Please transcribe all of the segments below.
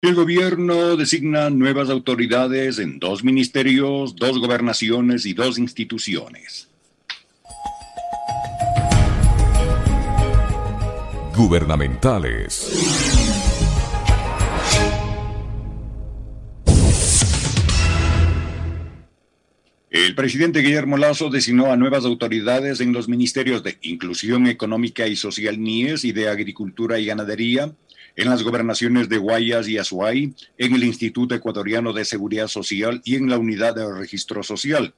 El gobierno designa nuevas autoridades en dos ministerios, dos gobernaciones y dos instituciones. Gubernamentales. El presidente Guillermo Lazo designó a nuevas autoridades en los ministerios de Inclusión Económica y Social NIES y de Agricultura y Ganadería, en las gobernaciones de Guayas y Azuay, en el Instituto Ecuatoriano de Seguridad Social y en la Unidad de Registro Social.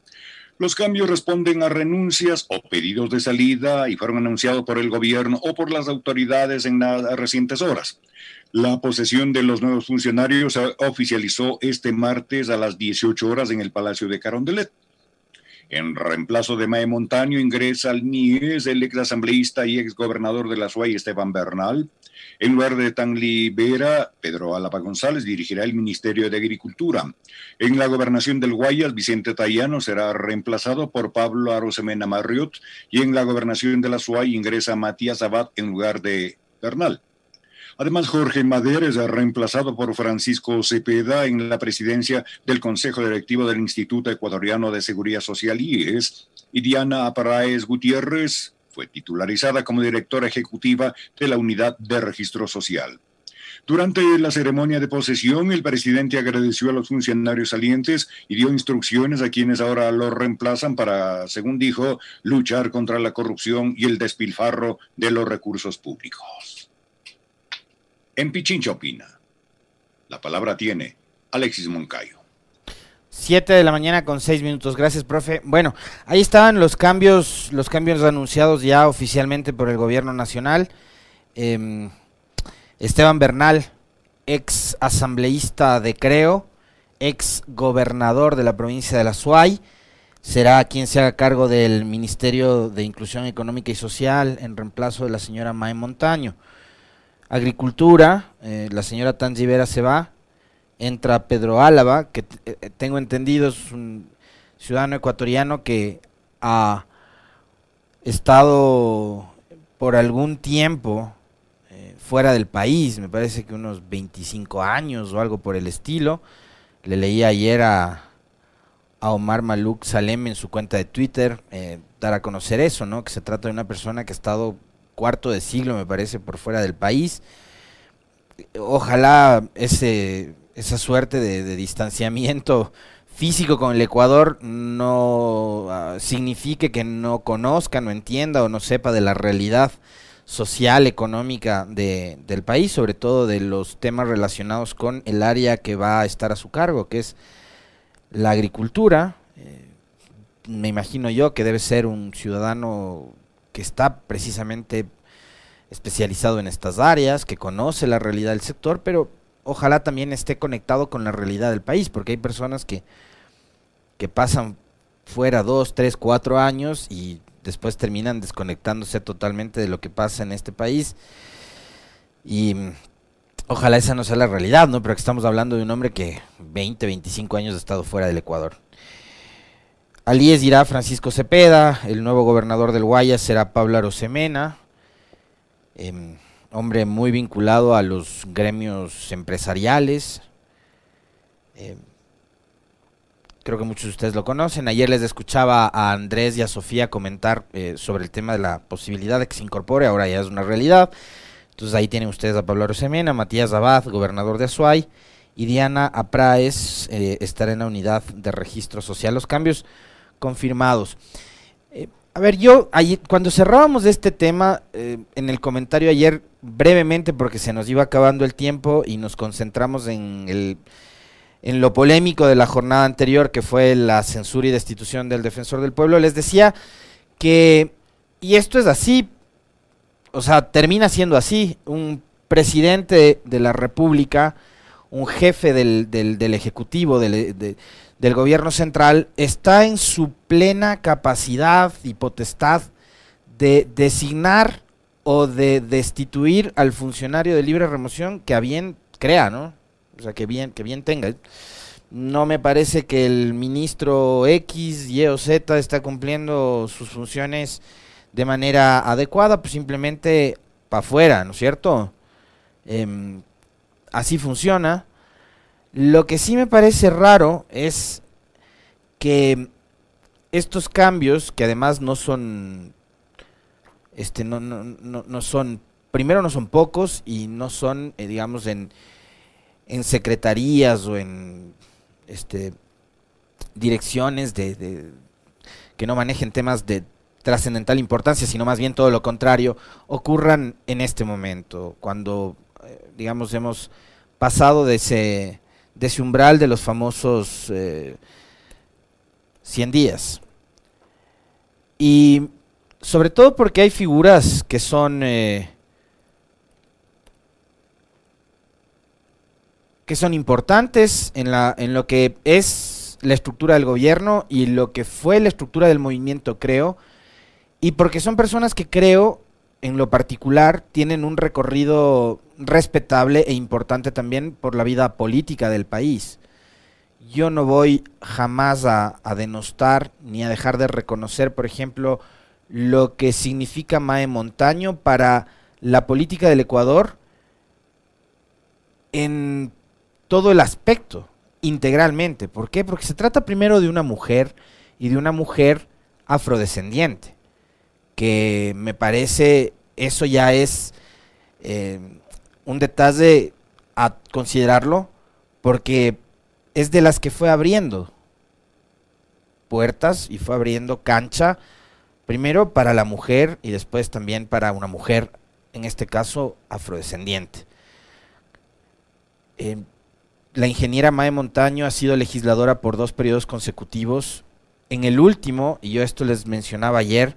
Los cambios responden a renuncias o pedidos de salida y fueron anunciados por el gobierno o por las autoridades en las recientes horas. La posesión de los nuevos funcionarios se oficializó este martes a las 18 horas en el Palacio de Carondelet. En reemplazo de Mae Montaño ingresa al NIES el ex asambleísta y ex gobernador de la SUAY Esteban Bernal. En lugar de Tanli Vera, Pedro Álava González dirigirá el Ministerio de Agricultura. En la gobernación del Guayas, Vicente Tayano será reemplazado por Pablo Arosemena Marriot y en la gobernación de la SUAY ingresa Matías Abad en lugar de Bernal. Además, Jorge Madera es reemplazado por Francisco Cepeda en la presidencia del Consejo Directivo del Instituto Ecuatoriano de Seguridad Social IES y Diana Aparaez Gutiérrez fue titularizada como directora ejecutiva de la Unidad de Registro Social. Durante la ceremonia de posesión, el presidente agradeció a los funcionarios salientes y dio instrucciones a quienes ahora lo reemplazan para, según dijo, luchar contra la corrupción y el despilfarro de los recursos públicos en Pichincha opina. La palabra tiene Alexis Moncayo. Siete de la mañana con seis minutos. Gracias, profe. Bueno, ahí estaban los cambios, los cambios anunciados ya oficialmente por el gobierno nacional. Em, Esteban Bernal, ex asambleísta de Creo, ex gobernador de la provincia de la Suay, será quien se haga cargo del Ministerio de Inclusión Económica y Social en reemplazo de la señora Mae Montaño. Agricultura, eh, la señora Tangi se va, entra Pedro Álava, que eh, eh, tengo entendido es un ciudadano ecuatoriano que ha estado por algún tiempo fuera del país, me parece que unos 25 años o algo por el estilo. Le leí ayer a, Omar Maluk Salem en su cuenta de Twitter dar a conocer eso, ¿no? Que se trata de una persona que ha estado cuarto de siglo, me parece, por fuera del país. Ojalá ese, esa suerte de, distanciamiento físico con el Ecuador no ah, signifique que no conozca, no entienda o no sepa de la realidad social, económica del país, sobre todo de los temas relacionados con el área que va a estar a su cargo, que es la agricultura. Eh, me imagino yo que debe ser un ciudadano que está precisamente especializado en estas áreas, que conoce la realidad del sector, pero ojalá también esté conectado con la realidad del país, porque hay personas que, que pasan fuera dos, tres, cuatro años y después terminan desconectándose totalmente de lo que pasa en este país. Y ojalá esa no sea la realidad, ¿no? Pero que estamos hablando de un hombre que 20, 25 años ha estado fuera del Ecuador. Alíes dirá Francisco Cepeda, el nuevo gobernador del Guayas será Pablo Arosemena, em, hombre muy vinculado a los gremios empresariales. Em, creo que muchos de ustedes lo conocen. Ayer les escuchaba a Andrés y a Sofía comentar eh, sobre el tema de la posibilidad de que se incorpore, ahora ya es una realidad. Entonces ahí tienen ustedes a Pablo Arosemena, Matías Abad, gobernador de Azuay, y Diana Apraes eh, estará en la unidad de registro social. Los cambios confirmados. Eh, a ver, yo cuando cerrábamos este tema, eh, en el comentario ayer, brevemente, porque se nos iba acabando el tiempo y nos concentramos en, el, en lo polémico de la jornada anterior, que fue la censura y destitución del defensor del pueblo, les decía que, y esto es así, o sea, termina siendo así, un presidente de la República, un jefe del, del, Ejecutivo, del, del gobierno central está en su plena capacidad y potestad de designar o de destituir al funcionario de libre remoción que a bien crea, ¿no? O sea, que bien, que bien tenga. No me parece que el ministro X, Y o Z está cumpliendo sus funciones de manera adecuada, pues simplemente para afuera, ¿no es cierto? Em, así funciona. Lo que sí me parece raro es que estos cambios, que además no son, este, no, no, no, son, primero no son pocos y no son, eh, digamos, en, en secretarías o en este, direcciones de, que no manejen temas de trascendental importancia, sino más bien todo lo contrario, ocurran en este momento, cuando, eh, digamos, hemos pasado de ese, de ese umbral de los famosos eh, 100 días. Y sobre todo porque hay figuras que son... Eh, que son importantes en, la, en lo que es la estructura del gobierno y lo que fue la estructura del movimiento, creo, y porque son personas que creo, en lo particular, tienen un recorrido respetable e importante también por la vida política del país yo no voy jamás a, denostar ni a dejar de reconocer, por ejemplo, lo que significa Mae Montaño para la política del Ecuador en todo el aspecto, integralmente. ¿Por qué? Porque se trata primero de una mujer y de una mujer afrodescendiente, que me parece eso ya es eh, un detalle a considerarlo, porque es de las que fue abriendo puertas y fue abriendo cancha, primero para la mujer y después también para una mujer, en este caso afrodescendiente. Eh, la ingeniera Mae Montaño ha sido legisladora por dos periodos consecutivos. En el último, y yo esto les mencionaba ayer,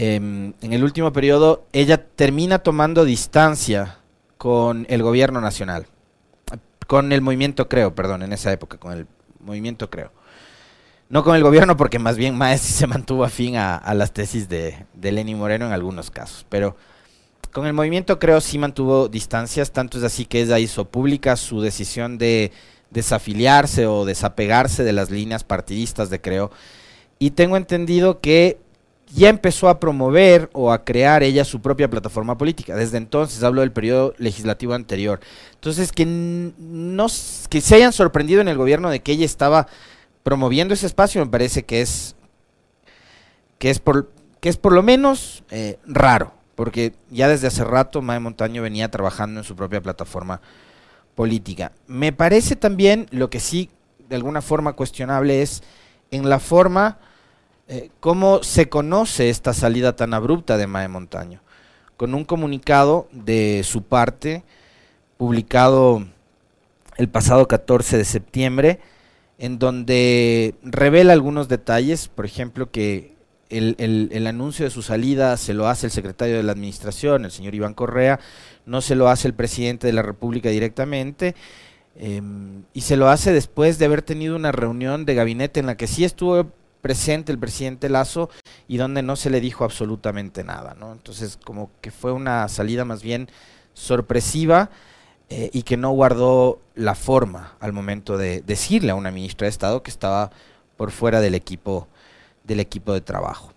em, en el último periodo ella termina tomando distancia con el gobierno nacional. Con el movimiento Creo, perdón, en esa época, con el movimiento Creo. No con el gobierno, porque más bien Maes se mantuvo afín a, las tesis de, de Lenny Moreno en algunos casos. Pero con el movimiento Creo sí mantuvo distancias, tanto es así que ella hizo pública su decisión de desafiliarse o desapegarse de las líneas partidistas de Creo. Y tengo entendido que ya empezó a promover o a crear ella su propia plataforma política. Desde entonces hablo del periodo legislativo anterior. Entonces, que, no, que se hayan sorprendido en el gobierno de que ella estaba promoviendo ese espacio me parece que es, que es, por, que es por lo menos eh, raro, porque ya desde hace rato Mae Montaño venía trabajando en su propia plataforma política. Me parece también, lo que sí de alguna forma cuestionable es en la forma eh, ¿Cómo se conoce esta salida tan abrupta de Mae Montaño? Con un comunicado de su parte, publicado el pasado 14 de septiembre, en donde revela algunos detalles, por ejemplo, que el, anuncio de su salida se lo hace el secretario de la Administración, el señor Iván Correa, no se lo hace el presidente de la República directamente, em, y se lo hace después de haber tenido una reunión de gabinete en la que sí estuvo presente el presidente Lazo y donde no se le dijo absolutamente nada, ¿no? Entonces, como que fue una salida más bien sorpresiva eh, y que no guardó la forma al momento de decirle a una ministra de Estado que estaba por fuera del equipo, del equipo de trabajo.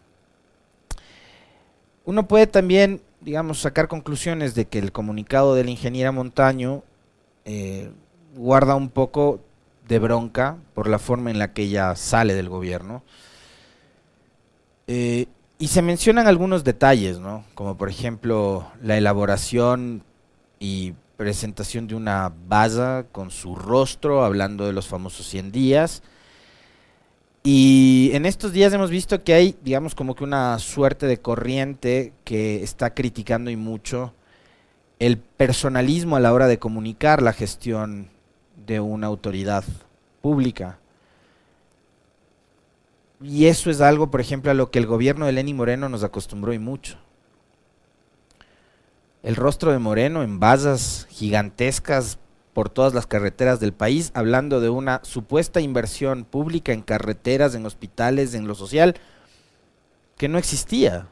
Uno puede también, digamos, sacar conclusiones de que el comunicado de la ingeniera Montaño eh, guarda un poco de bronca por la forma en la que ella sale del gobierno. Eh, y se mencionan algunos detalles, ¿no? Como por ejemplo la elaboración y presentación de una baza con su rostro, hablando de los famosos 100 días. Y en estos días hemos visto que hay, digamos, como que una suerte de corriente que está criticando y mucho el personalismo a la hora de comunicar la gestión de una autoridad pública. Y eso es algo, por ejemplo, a lo que el gobierno de Lenny Moreno nos acostumbró y mucho. El rostro de Moreno en basas gigantescas por todas las carreteras del país, hablando de una supuesta inversión pública en carreteras, en hospitales, en lo social, que no existía.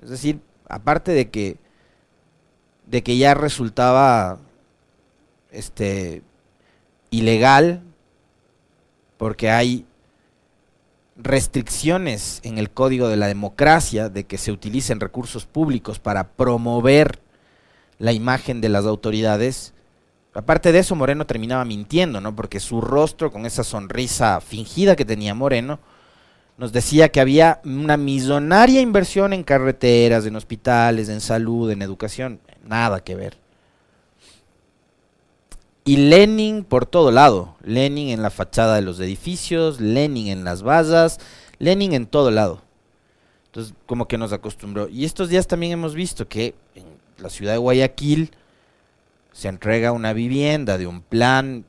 Es decir, aparte de que de que ya resultaba este ilegal porque hay restricciones en el código de la democracia de que se utilicen recursos públicos para promover la imagen de las autoridades, Aparte de eso, Moreno terminaba mintiendo, ¿no? Porque su rostro, con esa sonrisa fingida que tenía Moreno, nos decía que había una millonaria inversión en carreteras, en hospitales, en salud, en educación. Nada que ver. Y Lenin por todo lado. Lenin en la fachada de los edificios, Lenin en las vallas, Lenin en todo lado. Entonces, como que nos acostumbró. Y estos días también hemos visto que en la ciudad de Guayaquil se entrega una vivienda de un plan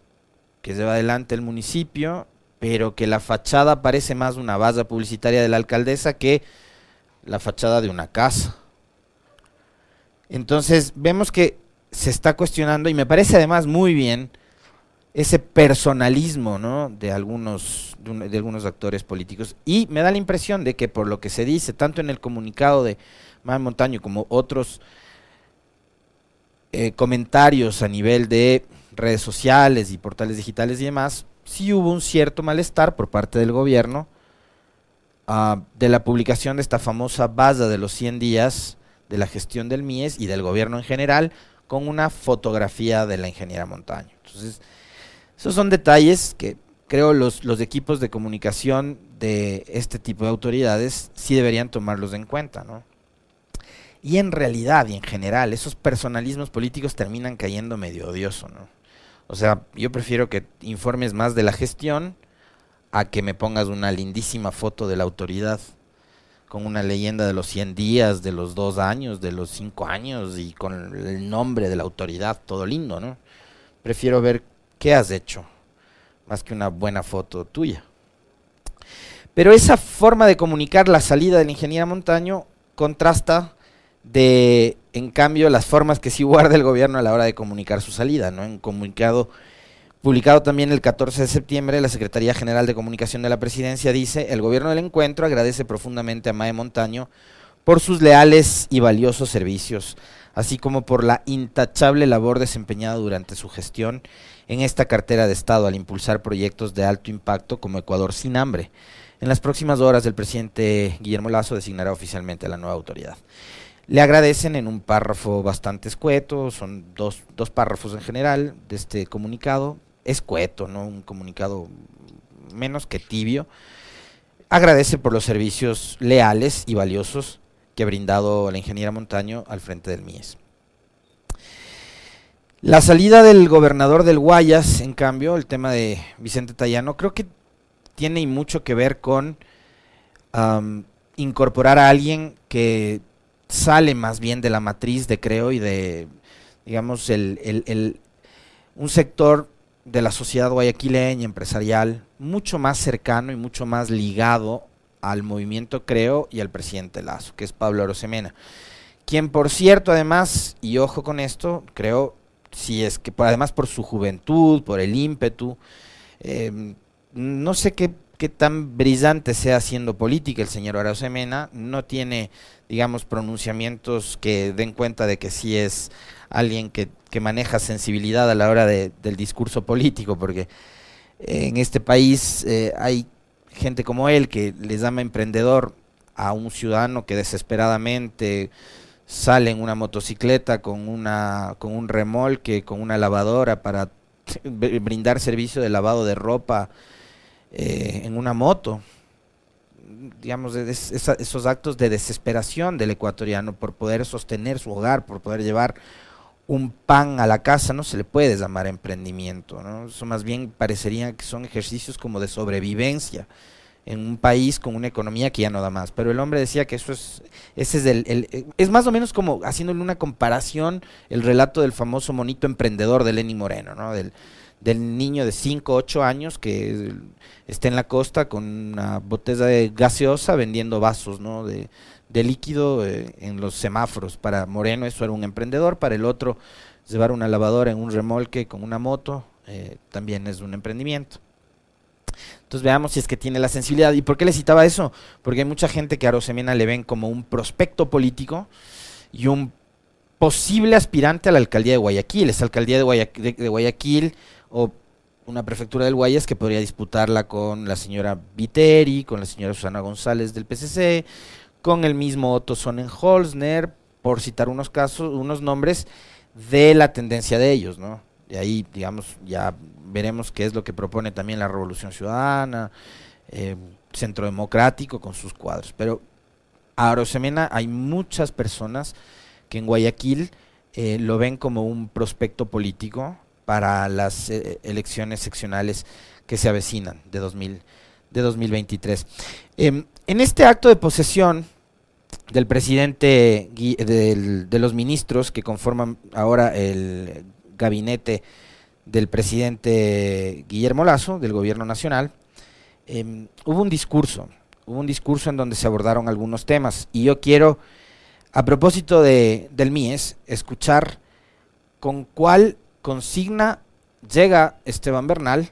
que lleva adelante el municipio, pero que la fachada parece más una base publicitaria de la alcaldesa que la fachada de una casa. Entonces, vemos que se está cuestionando, y me parece además muy bien, ese personalismo ¿no? de, algunos, de, algunos actores políticos. Y me da la impresión de que por lo que se dice, tanto en el comunicado de Manuel Montaño como otros eh, comentarios a nivel de redes sociales y portales digitales y demás, sí hubo un cierto malestar por parte del gobierno uh, de la publicación de esta famosa base de los 100 días de la gestión del MIES y del gobierno en general con una fotografía de la ingeniera Montaño. Entonces, esos son detalles que creo los, los equipos de comunicación de este tipo de autoridades sí deberían tomarlos en cuenta, ¿no? Y en realidad y en general, esos personalismos políticos terminan cayendo medio odioso, ¿no? O sea, yo prefiero que informes más de la gestión a que me pongas una lindísima foto de la autoridad con una leyenda de los 100 días, de los dos años, de los cinco años y con el nombre de la autoridad, todo lindo, ¿no? Prefiero ver ¿Qué has hecho? Más que una buena foto tuya. Pero esa forma de comunicar la salida del ingeniero Montaño contrasta de, en cambio, las formas que sí guarda el gobierno a la hora de comunicar su salida, ¿no? En comunicado publicado también el 14 de septiembre, la Secretaría General de Comunicación de la Presidencia dice, el gobierno del encuentro agradece profundamente a Mae Montaño por sus leales y valiosos servicios, así como por la intachable labor desempeñada durante su gestión en esta cartera de Estado al impulsar proyectos de alto impacto como Ecuador sin hambre. En las próximas horas el presidente Guillermo Lazo designará oficialmente a la nueva autoridad. Le agradecen en un párrafo bastante escueto, son dos, dos párrafos en general de este comunicado, escueto, ¿no? un comunicado menos que tibio. Agradece por los servicios leales y valiosos que ha brindado la ingeniera Montaño al frente del MIES. La salida del gobernador del Guayas, en cambio, el tema de Vicente Tallano, creo que tiene mucho que ver con incorporar a alguien que sale más bien de la matriz de Creo y de, digamos, el, un sector de la sociedad guayaquileña, empresarial, mucho más cercano y mucho más ligado al movimiento Creo y al presidente Lazo, que es Pablo Arosemena. Quien, por cierto, además, y ojo con esto, creo si es que por, además por su juventud, por el ímpetu, em, no sé qué, tan brillante sea haciendo política el señor Mena, no tiene, digamos, pronunciamientos que den cuenta de que sí es alguien que, maneja sensibilidad a la hora del discurso político, porque en este país eh, hay gente como él que les llama emprendedor a un ciudadano que desesperadamente sale en una motocicleta con, una, con un remolque, con una lavadora para brindar servicio de lavado de ropa eh, en una moto. Digamos, esos actos de desesperación del ecuatoriano por poder sostener su hogar, por poder llevar un pan a la casa, no se le puede llamar emprendimiento. ¿no? Eso más bien parecería que son ejercicios como de sobrevivencia en un país con una economía que ya no da más. Pero el hombre decía que eso es, ese es el, es más o menos como haciéndole una comparación el relato del famoso monito emprendedor de Lenny Moreno, ¿no? Del, del niño de 5, 8 años que está en la costa con una botella de gaseosa vendiendo vasos, ¿no? De, de líquido eh, en los semáforos. Para Moreno eso era un emprendedor, para el otro llevar una lavadora en un remolque con una moto eh, también es un emprendimiento. Entonces veamos si es que tiene la sensibilidad. ¿Y por qué le citaba eso? Porque hay mucha gente que a Rosemena le ven como un prospecto político y un posible aspirante a la alcaldía de Guayaquil. Esa alcaldía de Guayaquil, de, Guayaquil o una prefectura del Guayas que podría disputarla con la señora Viteri, con la señora Susana González del PCC, con el mismo Otto Sonnenholzner, por citar unos casos, unos nombres de la tendencia de ellos, ¿no? De ahí, digamos, ya veremos qué es lo que propone también la Revolución Ciudadana, eh, Centro Democrático con sus cuadros. Pero a Arosemena hay muchas personas que en Guayaquil eh, lo ven como un prospecto político para las eh, elecciones seccionales que se avecinan de, 2000, de 2023. Em, en este acto de posesión del presidente, de los ministros que conforman ahora el gabinete del presidente Guillermo Lazo, del gobierno nacional, em, hubo un discurso, hubo un discurso en donde se abordaron algunos temas y yo quiero, a propósito de, del MIES, escuchar con cuál consigna llega Esteban Bernal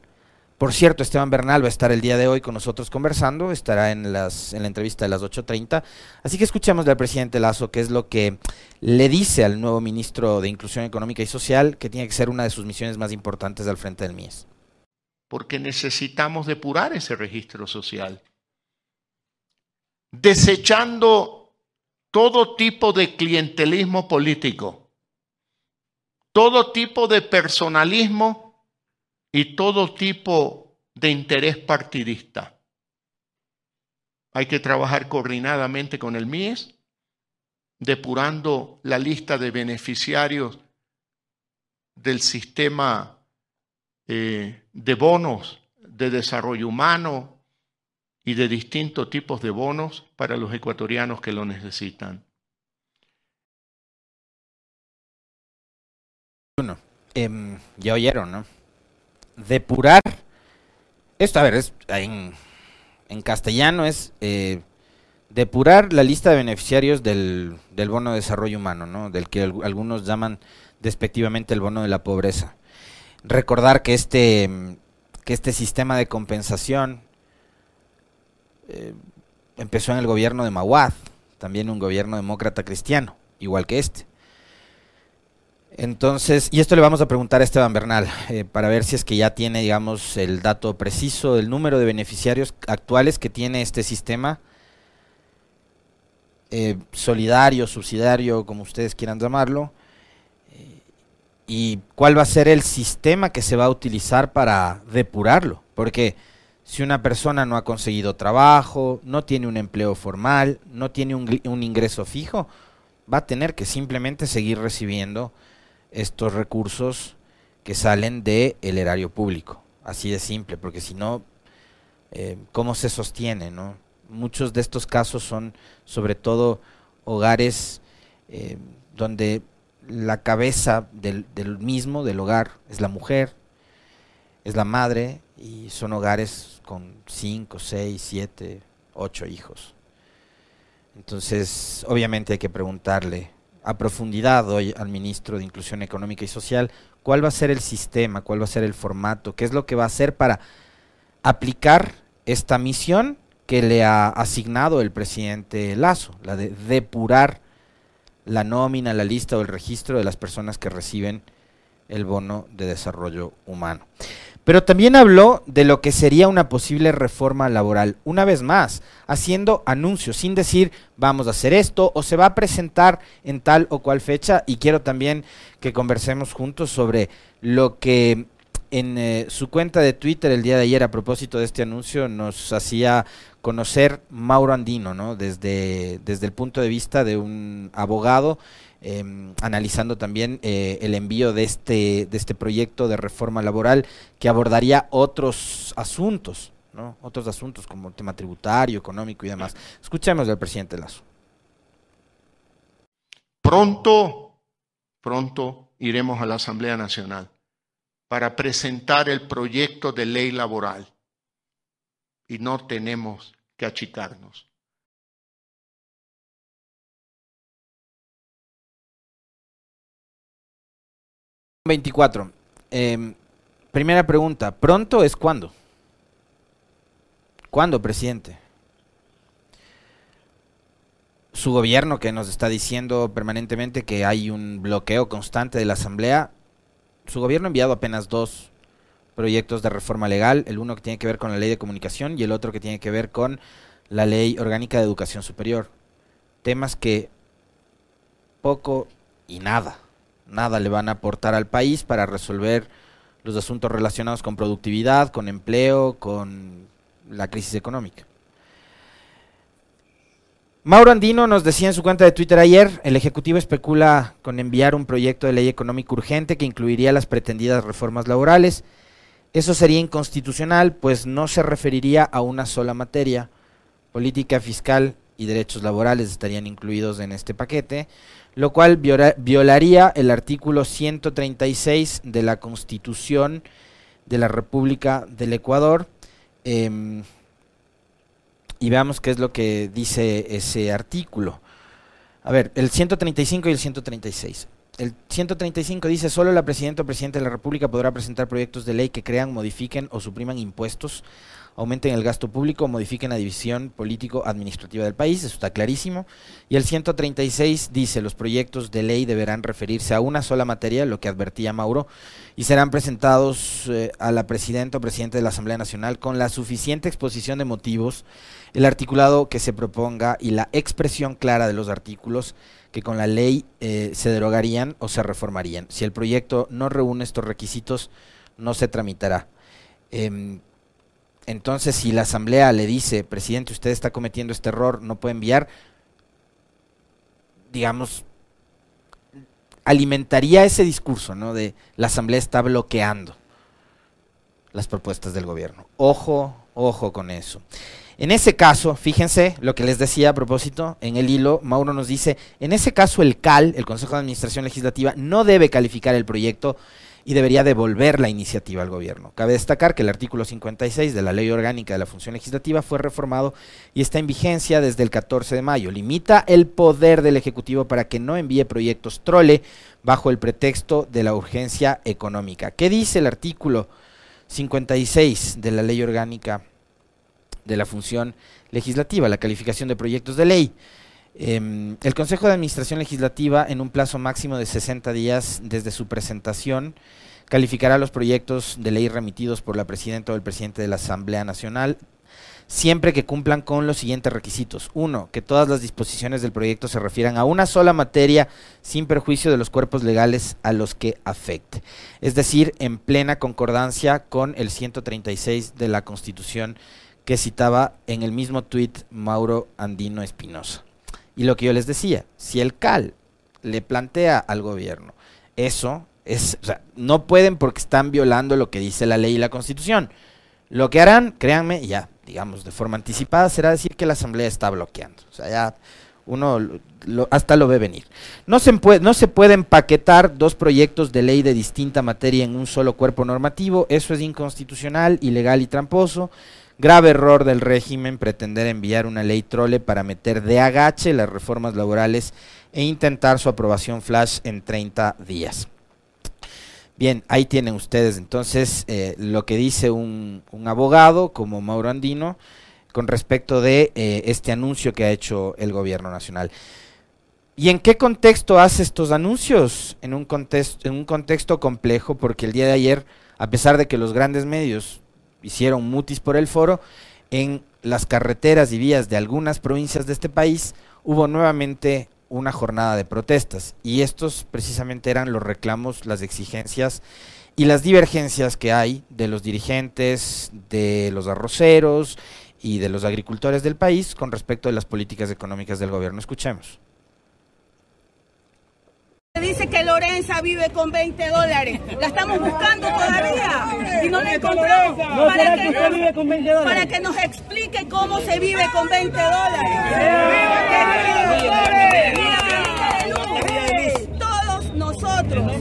por cierto, Esteban Bernal va a estar el día de hoy con nosotros conversando, estará en, la entrevista de las 8.30. Así que escuchemos al presidente Lazo qué es lo que le dice al nuevo ministro de Inclusión Económica y Social, que tiene que ser una de sus misiones más importantes al frente del MIES. Porque necesitamos depurar ese registro social, desechando todo tipo de clientelismo político, todo tipo de personalismo y todo tipo de interés partidista. Hay que trabajar coordinadamente con el MIES, depurando la lista de beneficiarios del sistema eh, de bonos de desarrollo humano y de distintos tipos de bonos para los ecuatorianos que lo necesitan. Bueno, em, ya oyeron, ¿no? depurar. Esto, a ver, es, en, castellano es eh, depurar la lista de beneficiarios del, del, bono de desarrollo humano, ¿no? del que algunos llaman despectivamente el bono de la pobreza. Recordar que este, que este sistema de compensación eh, empezó en el gobierno de Maguad, también un gobierno demócrata cristiano, igual que este. Entonces, y esto le vamos a preguntar a Esteban Bernal, eh, para ver si es que ya tiene, digamos, el dato preciso del número de beneficiarios actuales que tiene este sistema eh, solidario, subsidiario, como ustedes quieran llamarlo, eh, y cuál va a ser el sistema que se va a utilizar para depurarlo, porque si una persona no ha conseguido trabajo, no tiene un empleo formal, no tiene un ingreso fijo, va a tener que simplemente seguir recibiendo estos recursos que salen del el erario público. Así de simple, porque si no, eh, ¿cómo se sostiene? No? Muchos de estos casos son sobre todo hogares eh, donde la cabeza del, del, mismo, del hogar, es la mujer, es la madre, y son hogares con cinco, seis, siete, ocho hijos. Entonces, obviamente hay que preguntarle a profundidad hoy al ministro de Inclusión Económica y Social cuál va a ser el sistema, cuál va a ser el formato, qué es lo que va a hacer para aplicar esta misión que le ha asignado el presidente Lazo, la de depurar la nómina, la lista o el registro de las personas que reciben el bono de desarrollo humano. Pero también habló de lo que sería una posible reforma laboral, una vez más, haciendo anuncios, sin decir vamos a hacer esto o se va a presentar en tal o cual fecha. Y quiero también que conversemos juntos sobre lo que en eh, su cuenta de Twitter el día de ayer a propósito de este anuncio nos hacía conocer Mauro Andino, ¿no? desde, desde el punto de vista de un abogado Em, analizando también eh, el envío de este, de este proyecto de reforma laboral que abordaría otros asuntos, ¿no? otros asuntos como el tema tributario, económico y demás. Escuchemos al presidente Lazo. Pronto, pronto iremos a la Asamblea Nacional para presentar el proyecto de ley laboral y no tenemos que achicarnos. 24. Em, primera pregunta, ¿pronto es cuándo? ¿Cuándo, presidente? Su gobierno que nos está diciendo permanentemente que hay un bloqueo constante de la Asamblea, su gobierno ha enviado apenas dos proyectos de reforma legal, el uno que tiene que ver con la ley de comunicación y el otro que tiene que ver con la ley orgánica de educación superior. Temas que poco y nada nada le van a aportar al país para resolver los asuntos relacionados con productividad, con empleo, con la crisis económica. Mauro Andino nos decía en su cuenta de Twitter ayer, el Ejecutivo especula con enviar un proyecto de ley económica urgente que incluiría las pretendidas reformas laborales. Eso sería inconstitucional, pues no se referiría a una sola materia. Política fiscal y derechos laborales estarían incluidos en este paquete, lo cual violaría el artículo 136 de la Constitución de la República del Ecuador. Em, y veamos qué es lo que dice ese artículo. A ver, el 135 y el 136. El 135 dice, solo la Presidenta o Presidente de la República podrá presentar proyectos de ley que crean, modifiquen o supriman impuestos, aumenten el gasto público o modifiquen la división político-administrativa del país, eso está clarísimo. Y el 136 dice, los proyectos de ley deberán referirse a una sola materia, lo que advertía Mauro, y serán presentados eh, a la Presidenta o Presidente de la Asamblea Nacional con la suficiente exposición de motivos el articulado que se proponga y la expresión clara de los artículos que con la ley eh, se derogarían o se reformarían. Si el proyecto no reúne estos requisitos, no se tramitará. Em, entonces, si la Asamblea le dice, presidente, usted está cometiendo este error, no puede enviar, digamos, alimentaría ese discurso, ¿no? De la Asamblea está bloqueando las propuestas del gobierno. Ojo, ojo con eso. En ese caso, fíjense lo que les decía a propósito, en el hilo, Mauro nos dice, en ese caso el CAL, el Consejo de Administración Legislativa, no debe calificar el proyecto y debería devolver la iniciativa al gobierno. Cabe destacar que el artículo 56 de la Ley Orgánica de la Función Legislativa fue reformado y está en vigencia desde el 14 de mayo. Limita el poder del Ejecutivo para que no envíe proyectos trole bajo el pretexto de la urgencia económica. ¿Qué dice el artículo 56 de la Ley Orgánica de la función legislativa, la calificación de proyectos de ley. Em, el Consejo de Administración Legislativa, en un plazo máximo de 60 días desde su presentación, calificará los proyectos de ley remitidos por la Presidenta o el Presidente de la Asamblea Nacional, siempre que cumplan con los siguientes requisitos. Uno, que todas las disposiciones del proyecto se refieran a una sola materia sin perjuicio de los cuerpos legales a los que afecte. Es decir, en plena concordancia con el 136 de la Constitución que citaba en el mismo tuit Mauro Andino Espinosa. Y lo que yo les decía, si el CAL le plantea al gobierno eso, es, no pueden porque están violando lo que dice la ley y la constitución. Lo que harán, créanme, ya, digamos, de forma anticipada, será decir que la Asamblea está bloqueando. O sea, ya uno hasta lo ve venir. No se, puede, no se pueden paquetar dos proyectos de ley de distinta materia en un solo cuerpo normativo. Eso es inconstitucional, ilegal y tramposo. Grave error del régimen pretender enviar una ley trole para meter de agache las reformas laborales e intentar su aprobación flash en 30 días. Bien, ahí tienen ustedes entonces eh, lo que dice un, abogado como Mauro Andino con respecto de eh, este anuncio que ha hecho el gobierno nacional. ¿Y en qué contexto hace estos anuncios? En un en un contexto complejo, porque el día de ayer, a pesar de que los grandes medios hicieron mutis por el foro, en las carreteras y vías de algunas provincias de este país hubo nuevamente una jornada de protestas y estos precisamente eran los reclamos, las exigencias y las divergencias que hay de los dirigentes, de los arroceros y de los agricultores del país con respecto a las políticas económicas del gobierno. Escuchemos. Dice que Lorenza vive con 20 dólares. La estamos buscando todavía. Y no la encontramos. Para que, nos, para que nos explique cómo se vive con 20 dólares. Todos nosotros,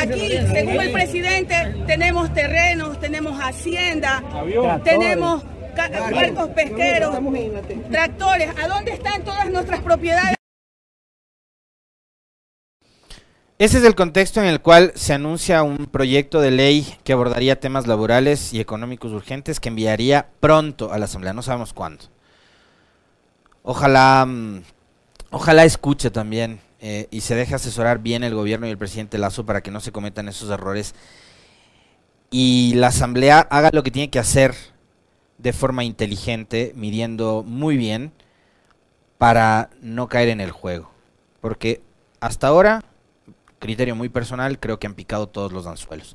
aquí, según el presidente, tenemos terrenos, tenemos hacienda, tenemos barcos pesqueros, tractores. ¿A dónde están todas nuestras propiedades? Ese es el contexto en el cual se anuncia un proyecto de ley que abordaría temas laborales y económicos urgentes que enviaría pronto a la Asamblea, no sabemos cuándo. Ojalá, mm, ojalá escuche también eh, y se deje asesorar bien el gobierno y el presidente Lazo para que no se cometan esos errores y la Asamblea haga lo que tiene que hacer de forma inteligente, midiendo muy bien para no caer en el juego. Porque hasta ahora criterio muy personal, creo que han picado todos los anzuelos.